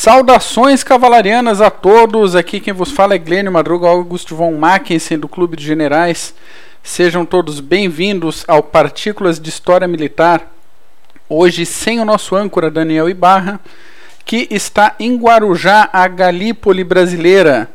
Saudações cavalarianas a todos. Aqui quem vos fala é Glênio Madruga Augusto von Mackensen do Clube de Generais. Sejam todos bem-vindos ao Partículas de História Militar. Hoje sem o nosso âncora Daniel Ibarra, que está em Guarujá, a Galípoli brasileira.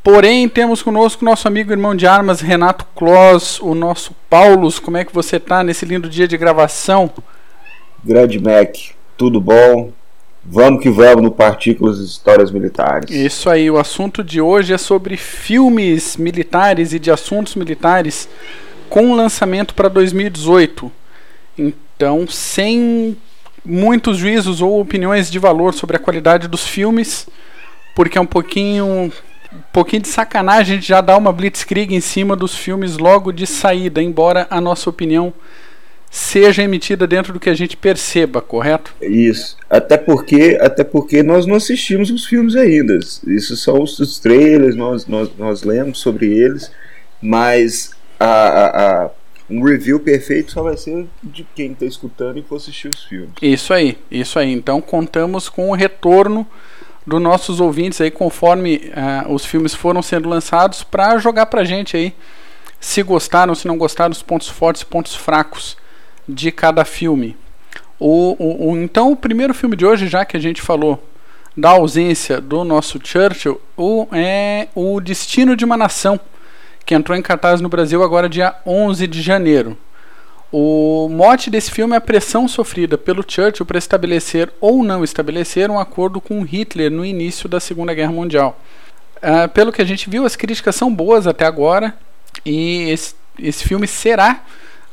Porém, temos conosco nosso amigo irmão de armas Renato Kloss, o nosso Paulus. Como é que você está nesse lindo dia de gravação? Grande Mac, tudo bom? Vamos que vamos no Partículas de Histórias Militares. Isso aí, o assunto de hoje é sobre filmes militares e de assuntos militares com lançamento para 2018. Então, sem muitos juízos ou opiniões de valor sobre a qualidade dos filmes, porque é um pouquinho um pouquinho de sacanagem a gente já dar uma blitzkrieg em cima dos filmes logo de saída, embora a nossa opinião seja emitida dentro do que a gente perceba, correto? Isso. Até porque, até porque nós não assistimos os filmes ainda. Isso são os, os trailers, nós, nós, nós lemos sobre eles, mas a, a, a, um review perfeito só vai ser de quem está escutando e for assistir os filmes. Isso aí, isso aí. Então contamos com o retorno dos nossos ouvintes aí conforme uh, os filmes foram sendo lançados para jogar pra gente aí se gostaram, se não gostaram, os pontos fortes e pontos fracos de cada filme. O, o, o, então, o primeiro filme de hoje, já que a gente falou da ausência do nosso Churchill, o, é O Destino de uma Nação, que entrou em cartaz no Brasil agora dia 11 de janeiro. O mote desse filme é a pressão sofrida pelo Churchill para estabelecer ou não estabelecer um acordo com Hitler no início da Segunda Guerra Mundial. Uh, pelo que a gente viu, as críticas são boas até agora e esse, esse filme será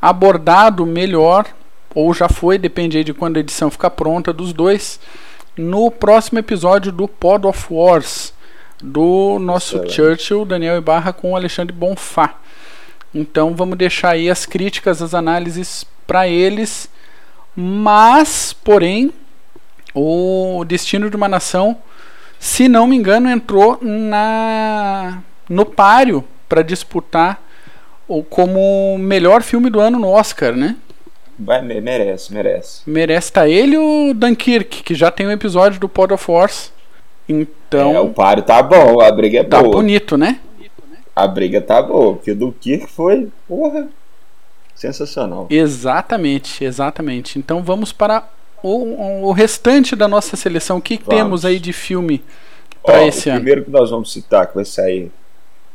abordado melhor, ou já foi, depende aí de quando a edição ficar pronta, dos dois, no próximo episódio do Pod of Wars, do nosso Excelente. Churchill, Daniel Ibarra, com o Alexandre Bonfá. Então vamos deixar aí as críticas, as análises para eles, mas, porém, o Destino de uma Nação, se não me engano, entrou na no páreo para disputar ou como melhor filme do ano no Oscar, né? Vai, merece, merece. Merece tá ele o Dunkirk, que já tem um episódio do Pod of Force. Então. É, o páreo tá bom, a briga é tá boa. Tá bonito, né? A briga tá boa, porque o Dunkirk foi, porra, sensacional. Exatamente, exatamente. Então vamos para o, o restante da nossa seleção. O que temos aí de filme para esse o ano? O primeiro que nós vamos citar que vai sair,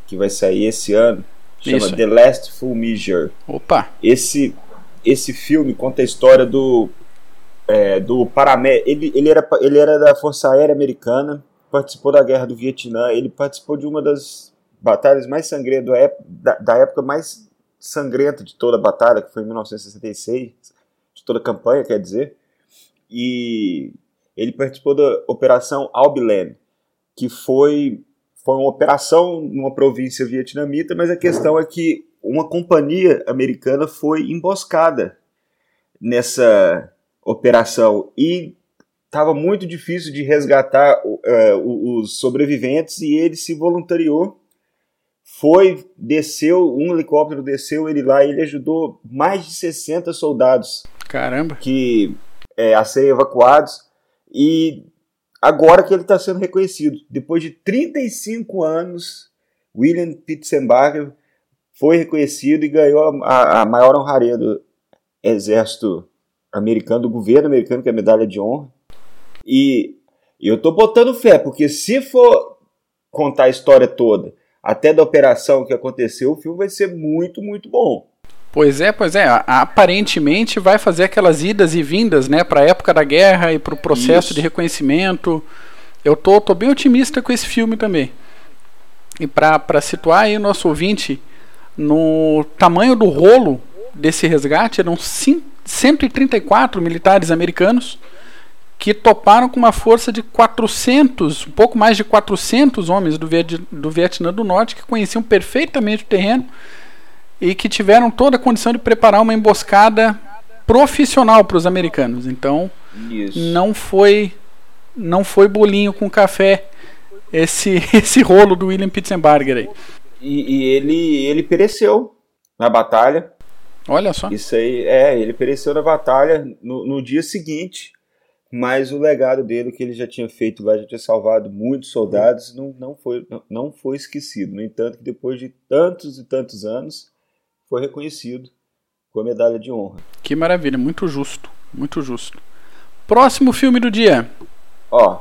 que vai sair esse ano Chama Isso. The Last Full Measure. Opa! Esse, esse filme conta a história do. É, do Paramé. Ele, ele, era, ele era da Força Aérea Americana, participou da Guerra do Vietnã, ele participou de uma das batalhas mais sangrentas, da, da época mais sangrenta de toda a batalha, que foi em 1966, de toda a campanha, quer dizer. E ele participou da Operação Albiland, que foi foi uma operação numa província vietnamita, mas a questão é que uma companhia americana foi emboscada nessa operação e estava muito difícil de resgatar uh, os sobreviventes e ele se voluntariou, foi, desceu, um helicóptero desceu ele lá e ele ajudou mais de 60 soldados. Caramba! Que é, a serem evacuados e agora que ele está sendo reconhecido. Depois de 35 anos, William Pitzenbarger foi reconhecido e ganhou a, a maior honraria do exército americano, do governo americano, que é a medalha de honra. E eu estou botando fé, porque se for contar a história toda, até da operação que aconteceu, o filme vai ser muito, muito bom. Pois é, pois é. Aparentemente vai fazer aquelas idas e vindas, né, para a época da guerra e para o processo Isso. de reconhecimento. Eu tô, tô bem otimista com esse filme também. E para situar aí o nosso ouvinte no tamanho do rolo desse resgate, eram 134 militares americanos que toparam com uma força de 400, um pouco mais de 400 homens do, do Vietnã do Norte que conheciam perfeitamente o terreno e que tiveram toda a condição de preparar uma emboscada profissional para os americanos. Então, Isso. não foi não foi bolinho com café esse esse rolo do William Pitzenbarger aí. E, e, ele ele pereceu na batalha. Olha só. Isso aí é, ele pereceu na batalha no, no dia seguinte. mas o legado dele, que ele já tinha feito lá, já tinha salvado muitos soldados, não, não, foi, não, não foi esquecido. No entanto, depois de tantos e tantos anos, foi reconhecido com a medalha de honra. Que maravilha, muito justo, muito justo. Próximo filme do dia. Ó,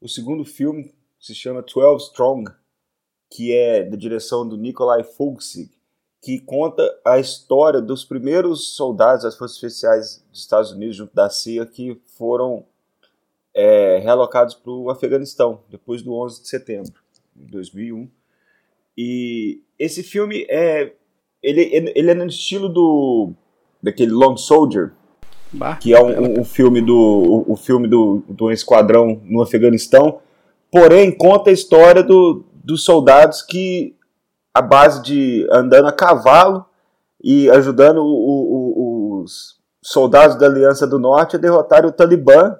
o segundo filme se chama 12 Strong, que é da direção do Nikolai Fulksig, que conta a história dos primeiros soldados das Forças Especiais dos Estados Unidos, junto da CIA, que foram é, realocados para o Afeganistão, depois do 11 de setembro de 2001. E esse filme é ele, ele é no estilo do daquele Long Soldier, bah, que é um, um, filme do o, o filme do, do esquadrão no Afeganistão, porém conta a história do, dos soldados que a base de andando a cavalo e ajudando o, o, os soldados da Aliança do Norte a derrotar o Talibã.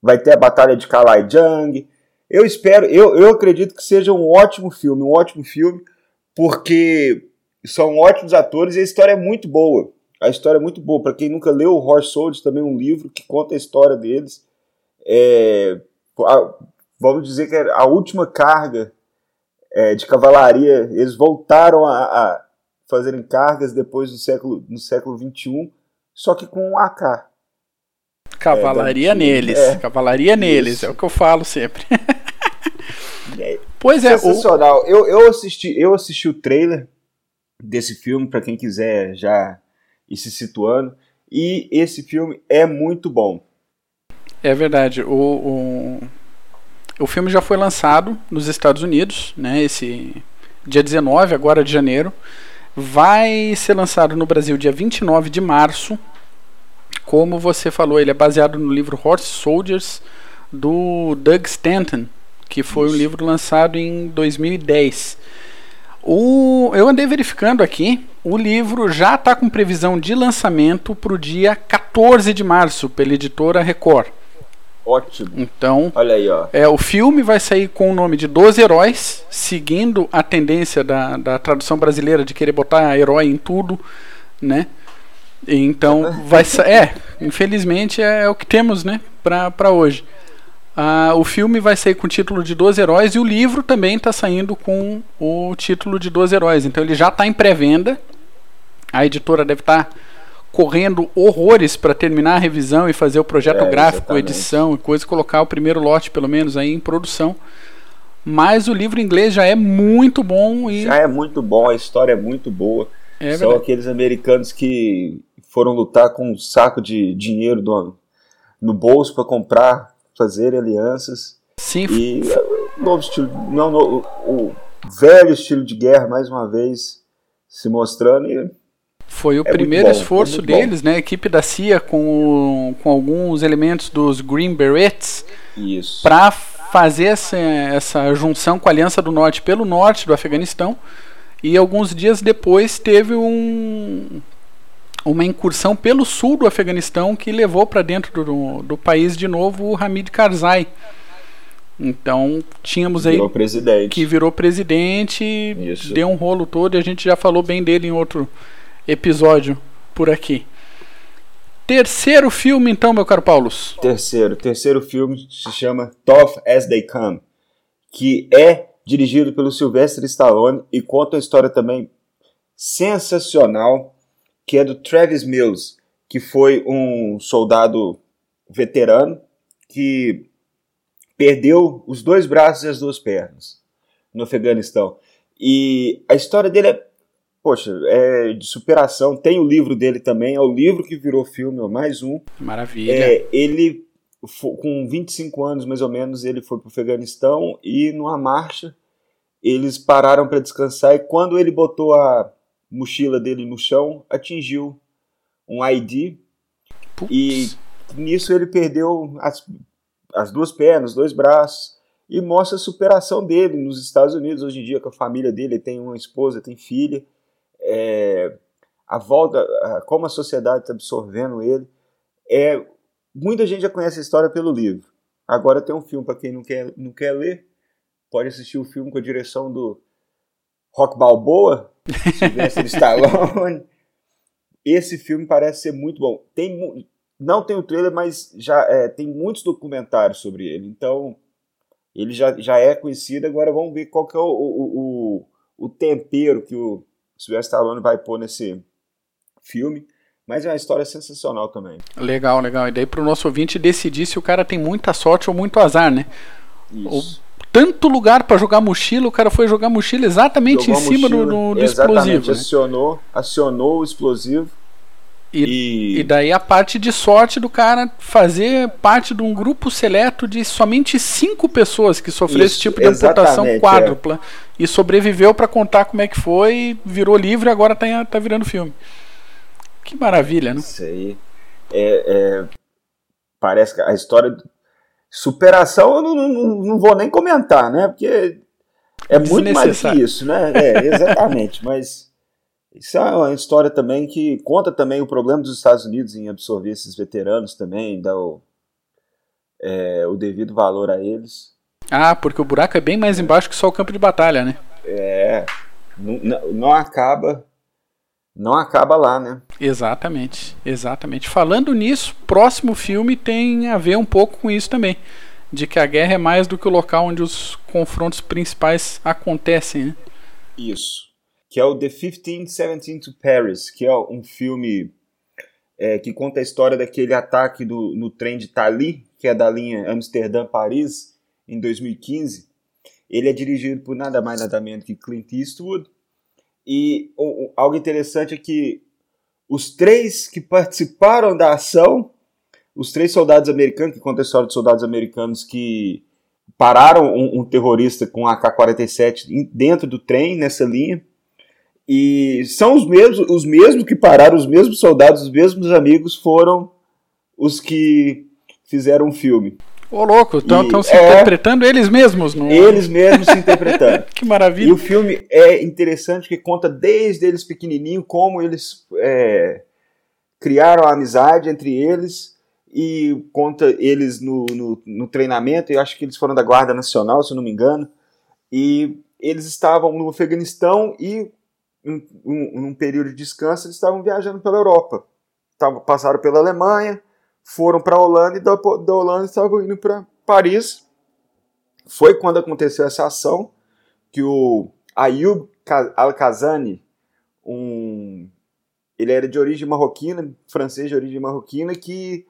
Vai ter a Batalha de Kalai Jang. Eu espero, eu, eu acredito que seja um ótimo filme, um ótimo filme, porque são ótimos atores e a história é muito boa. A história é muito boa. Para quem nunca leu o Horse Soldiers, também é um livro que conta a história deles. É, vamos dizer que é a última carga é, de cavalaria, eles voltaram a, a fazerem cargas depois do século, no século XXI, só que com um AK. Cavalaria é, neles, é, cavalaria isso. neles, é o que eu falo sempre. é, pois é, sensacional. O... Eu, eu assisti, eu assisti o trailer desse filme para quem quiser já ir se situando e esse filme é muito bom. É verdade. O, o, o filme já foi lançado nos Estados Unidos, né? Esse dia 19, agora de janeiro. Vai ser lançado no Brasil dia 29 de março. Como você falou, ele é baseado no livro Horse Soldiers do Doug Stanton, que foi Isso. um livro lançado em 2010. O, eu andei verificando aqui, o livro já está com previsão de lançamento para o dia 14 de março pela editora Record. Ótimo. Então, olha aí, ó. É, o filme vai sair com o nome de Doze Heróis, seguindo a tendência da, da tradução brasileira de querer botar herói em tudo, né? Então, vai É, infelizmente é, é, o que temos, né, para hoje. Ah, o filme vai sair com o título de Doze Heróis e o livro também está saindo com o título de Doze Heróis. Então, ele já está em pré-venda. A editora deve estar. Tá correndo horrores para terminar a revisão e fazer o projeto é, gráfico, exatamente. edição e coisa, colocar o primeiro lote pelo menos aí em produção. Mas o livro inglês já é muito bom e já é muito bom, a história é muito boa. É São verdade. aqueles americanos que foram lutar com um saco de dinheiro no, no bolso para comprar, fazer alianças. Sim. E novo estilo, não, no, o velho estilo de guerra mais uma vez se mostrando e foi o é primeiro bom, esforço deles, bom. né? A equipe da CIA com, com alguns elementos dos Green Berets para fazer essa, essa junção com a Aliança do Norte pelo norte do Afeganistão. E alguns dias depois teve um, uma incursão pelo sul do Afeganistão que levou para dentro do, do país de novo o Hamid Karzai. Então tínhamos aí virou que virou presidente, Isso. deu um rolo todo e a gente já falou bem dele em outro episódio por aqui. Terceiro filme, então, meu caro Paulo. Terceiro. Terceiro filme se chama Tough as They Come, que é dirigido pelo Sylvester Stallone e conta uma história também sensacional, que é do Travis Mills, que foi um soldado veterano que perdeu os dois braços e as duas pernas no Afeganistão. E a história dele é poxa, é de superação. Tem o livro dele também, é o livro que virou filme, mais um. Maravilha. É, ele, com 25 anos mais ou menos, ele foi para o Afeganistão e numa marcha eles pararam para descansar e quando ele botou a mochila dele no chão, atingiu um ID Puts. e nisso ele perdeu as, as duas pernas, dois braços e mostra a superação dele nos Estados Unidos hoje em dia com a família dele, ele tem uma esposa, tem filha é, a volta, como a sociedade está absorvendo ele. É, muita gente já conhece a história pelo livro. Agora tem um filme para quem não quer, não quer ler, pode assistir o filme com a direção do Rock Balboa, Sylvester Stallone. Esse filme parece ser muito bom. Tem não tem o trailer, mas já é, tem muitos documentários sobre ele. Então, ele já, já é conhecido. Agora vamos ver qual que é o, o, o, o tempero que o Sylvester Stallone vai pôr nesse filme. Mas é uma história sensacional também. Legal, legal. E daí para o nosso ouvinte decidir se o cara tem muita sorte ou muito azar, né? Isso. O, tanto lugar para jogar mochila, o cara foi jogar mochila exatamente Jogou em cima mochila, do, do, explosivo. né? Acionou, acionou o explosivo. E, E- e daí a parte de sorte do cara fazer parte de um grupo seleto de somente cinco pessoas que sofreu esse Isso, tipo de amputação é. quádrupla e sobreviveu para contar como é que foi, virou livre e agora tá, tá virando filme. Que maravilha, né? Isso aí. É, é, parece que a história. Superação eu não, não, não vou nem comentar, né? Porque é muito mais que isso, né? É, exatamente. mas isso é uma história também que conta também o problema dos Estados Unidos em absorver esses veteranos também, dar o, é, o devido valor a eles. Ah, porque o buraco é bem mais embaixo que só o campo de batalha, né? É, não- não acaba. Não acaba lá, né? Exatamente, exatamente. Falando nisso, próximo filme tem a ver um pouco com isso também. De que a guerra é mais do que o local onde os confrontos principais acontecem, né? Isso. Que é o The 1517 to Paris, que é um filme é, que conta a história daquele ataque do, no trem de Tali, que é da linha Amsterdã-Paris, em 2015. Ele é dirigido por nada mais nada menos que Clint Eastwood. E algo interessante é que os três que participaram da ação, os três soldados americanos, que conta a história de soldados americanos que pararam um, um terrorista com AK-47 em- dentro do trem, nessa linha, e são os mesmos, os mesmos que pararam, os mesmos soldados, os mesmos amigos foram os que fizeram o filme. Ô louco, estão E- se é. interpretando eles mesmos, não? Eles mesmos se interpretando. Que E maravilha. o filme é interessante que conta desde eles pequenininho como eles é, criaram a amizade entre eles e conta eles no, no, no treinamento. Eu acho que eles foram da Guarda Nacional, se eu não me engano. E eles estavam no Afeganistão e, um, num período de descanso, eles estavam viajando pela Europa. Tavam, passaram pela Alemanha, foram para a Holanda e da, da Holanda estavam indo para Paris. Foi quando aconteceu essa ação que o Ayub Ka- Al-Kazani, um, ele era de origem marroquina, francês de origem marroquina, que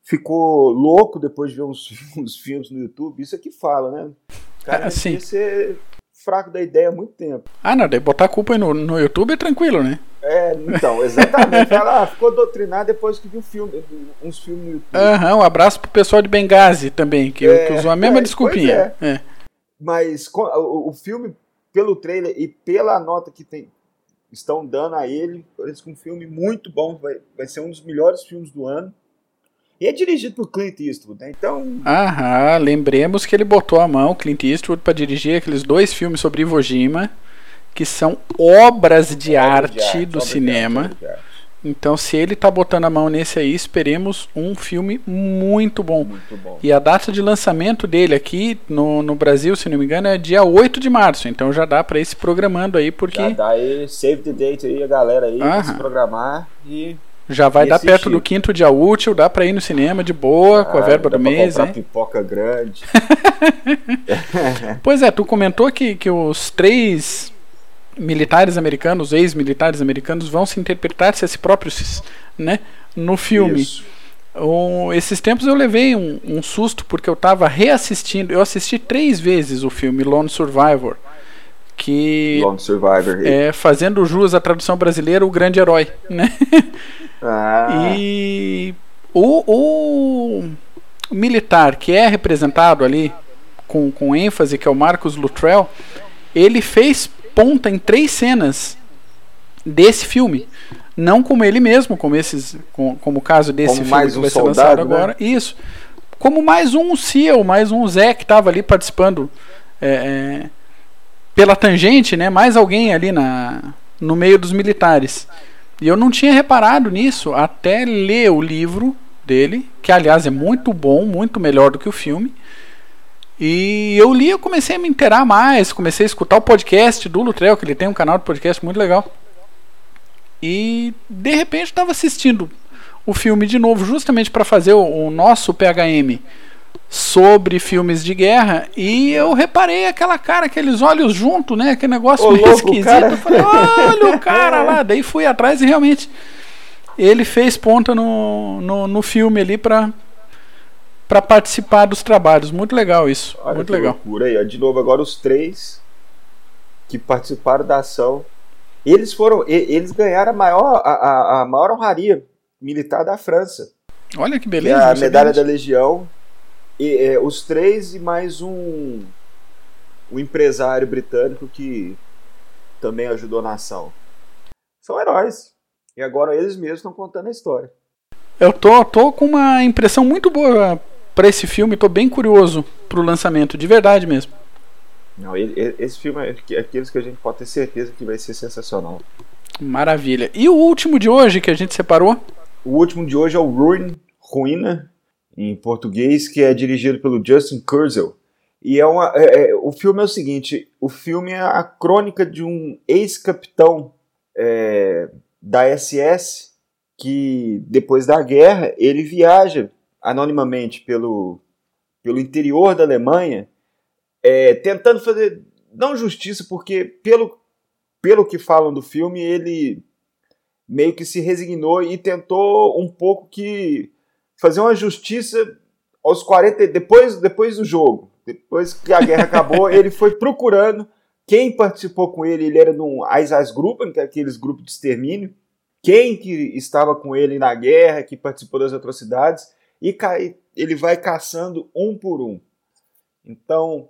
ficou louco depois de ver uns, uns filmes no YouTube. Isso aqui fala, né? O cara Ah, devia sim. ser fraco da ideia há muito tempo. Ah, não, daí botar a culpa aí no, no YouTube é tranquilo, né? É, então, exatamente. Ah, ficou doutrinado depois que viu filme, uns filmes no YouTube. Aham, um abraço pro pessoal de Benghazi também, que, É, que usou a mesma é, desculpinha. É. Mas co- o, o filme, pelo trailer e pela nota que tem, estão dando a ele, parece que um filme muito bom. Vai, vai ser um dos melhores filmes do ano. E é dirigido por Clint Eastwood, né? Então, Aham, lembremos que ele botou a mão, Clint Eastwood, pra dirigir aqueles dois filmes sobre Iwo Jima, que são obras de, arte, arte, do obra de cinema. arte, obra de. Então, se ele tá botando a mão nesse aí, esperemos um filme muito bom. Muito bom. E a data de lançamento dele aqui no, no Brasil, se não me engano, é dia 8 de março. Então já dá pra ir se programando aí, porque Já dá aí, save the date aí, a galera aí, pra se programar e vai E dar perto do quinto dia útil, dá pra ir no cinema de boa, com a Ah, verba dá do mês. né? pipoca grande. Pois é, tu comentou que, que os três militares americanos, ex-militares americanos, vão se interpretar se a si próprios né, no filme. Um, esses tempos eu levei um, um susto porque eu tava reassistindo. Eu assisti três vezes o filme Lone Survivor. Que Lone Survivor. é fazendo jus à tradução brasileira, o grande herói, né? Ah, E o, o militar que é representado ali com, com ênfase, que é o Marcos Luttrell, ele fez ponta em três cenas desse filme. Não como ele mesmo, como, esses, com, como o caso desse Como filme mais que um vai ser soldado, lançado né? agora. Isso. Como mais um CEO, mais um Zé que estava ali participando é, é, pela tangente, né? Mais alguém ali na, no meio dos militares. E eu não tinha reparado nisso até ler o livro dele, que aliás é muito bom, muito melhor do que o filme. E eu li, eu comecei a me inteirar mais, comecei a escutar o podcast do Lutrell, que ele tem um canal de podcast muito legal. E de repente estava assistindo o filme de novo, justamente para fazer o, o, nosso PHM sobre filmes de guerra. E eu reparei aquela cara, aqueles olhos juntos, né? Aquele negócio Ô, meio louco, esquisito. cara. Eu falei, olha o cara lá. Daí fui atrás e realmente ele fez ponta no, no, no filme ali para para participar dos trabalhos. Muito legal isso. Olha muito legal. loucura aí. De novo, agora os três que participaram da ação. Eles foram. Eles ganharam a maior, a, a- a maior honraria militar da França. Olha que beleza. é não a medalha da Legião. E, é, os três e mais um, um empresário britânico que também ajudou na ação. São heróis. E agora eles mesmos estão contando a história. Eu tô, tô com uma impressão muito boa para esse filme. Tô bem curioso pro lançamento, de verdade mesmo. Não, ele- esse filme é aqu- aqueles que a gente pode ter certeza que vai ser sensacional. Maravilha. E o último de hoje que a gente separou? O último de hoje é o Ruin, Ruína, em português, que é dirigido pelo Justin Kurzel. E é uma, é- é- o filme é o seguinte: o filme é a crônica de um ex-capitão é, da SS que, depois da guerra, ele viaja anonimamente pelo, pelo interior da Alemanha, é, tentando fazer, não justiça, porque, pelo, pelo que falam do filme, ele meio que se resignou e tentou um pouco que fazer uma justiça aos 40 depois depois do jogo depois que a guerra acabou ele foi procurando quem participou com ele ele era num Einsatzgruppen que é aqueles grupos de extermínio quem que estava com ele na guerra que participou das atrocidades e ele vai caçando um por um então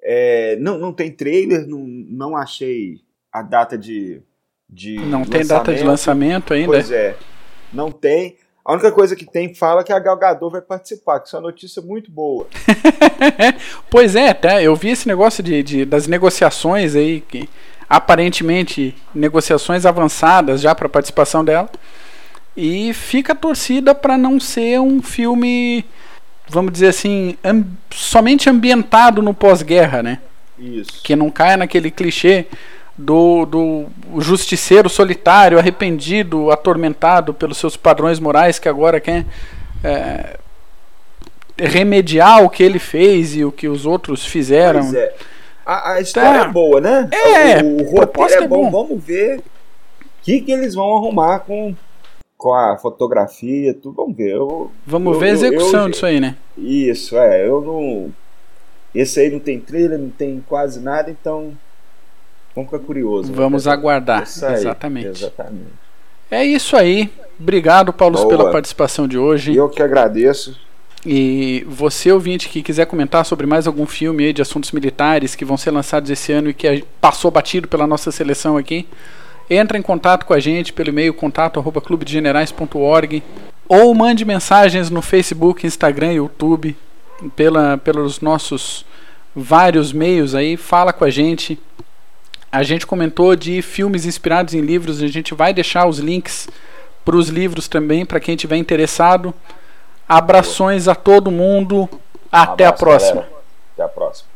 é, não, não tem trailer não, não achei a data de, de Não tem data de lançamento ainda. Pois é, não tem. A única coisa que tem fala que a Gal Gadot vai participar, que isso é uma notícia muito boa. Pois é, até eu vi esse negócio de, de- das negociações aí, que aparentemente negociações avançadas já para participação dela. E fica a torcida para não ser um filme, vamos dizer assim, am- somente ambientado no pós-guerra, né? Isso. que não caia naquele clichê do, do justiceiro solitário, arrependido, atormentado pelos seus padrões morais, que agora quer é, remediar o que ele fez e o que os outros fizeram. Pois é. A, a história Tá. é boa, né? É, o, o roteiro é é bom. bom. Vamos ver o que, que eles vão arrumar com, com a fotografia, tudo. Vamos ver. Eu, Vamos eu- ver a execução eu- disso aí, né? Isso, é. Eu não. Esse aí não tem trailer, não tem quase nada, então. Vamos ficar curioso. Vamos né? aguardar. Aí, Exatamente. Exatamente. É isso aí. Obrigado, Paulo, Boa. pela participação de hoje. Eu que agradeço. E você, ouvinte, que quiser comentar sobre mais algum filme de assuntos militares que vão ser lançados esse ano e que passou batido pela nossa seleção aqui, entra em contato com a gente pelo e-mail contato arroba clubedegenerais.org ou mande mensagens no Facebook, Instagram, YouTube, pela, pelos nossos vários meios aí, fala com a gente. A gente comentou de filmes inspirados em livros, a gente vai deixar os links para os livros também, para quem tiver interessado. Abrações a todo mundo. Até a Abraço, próxima. galera. Até a próxima.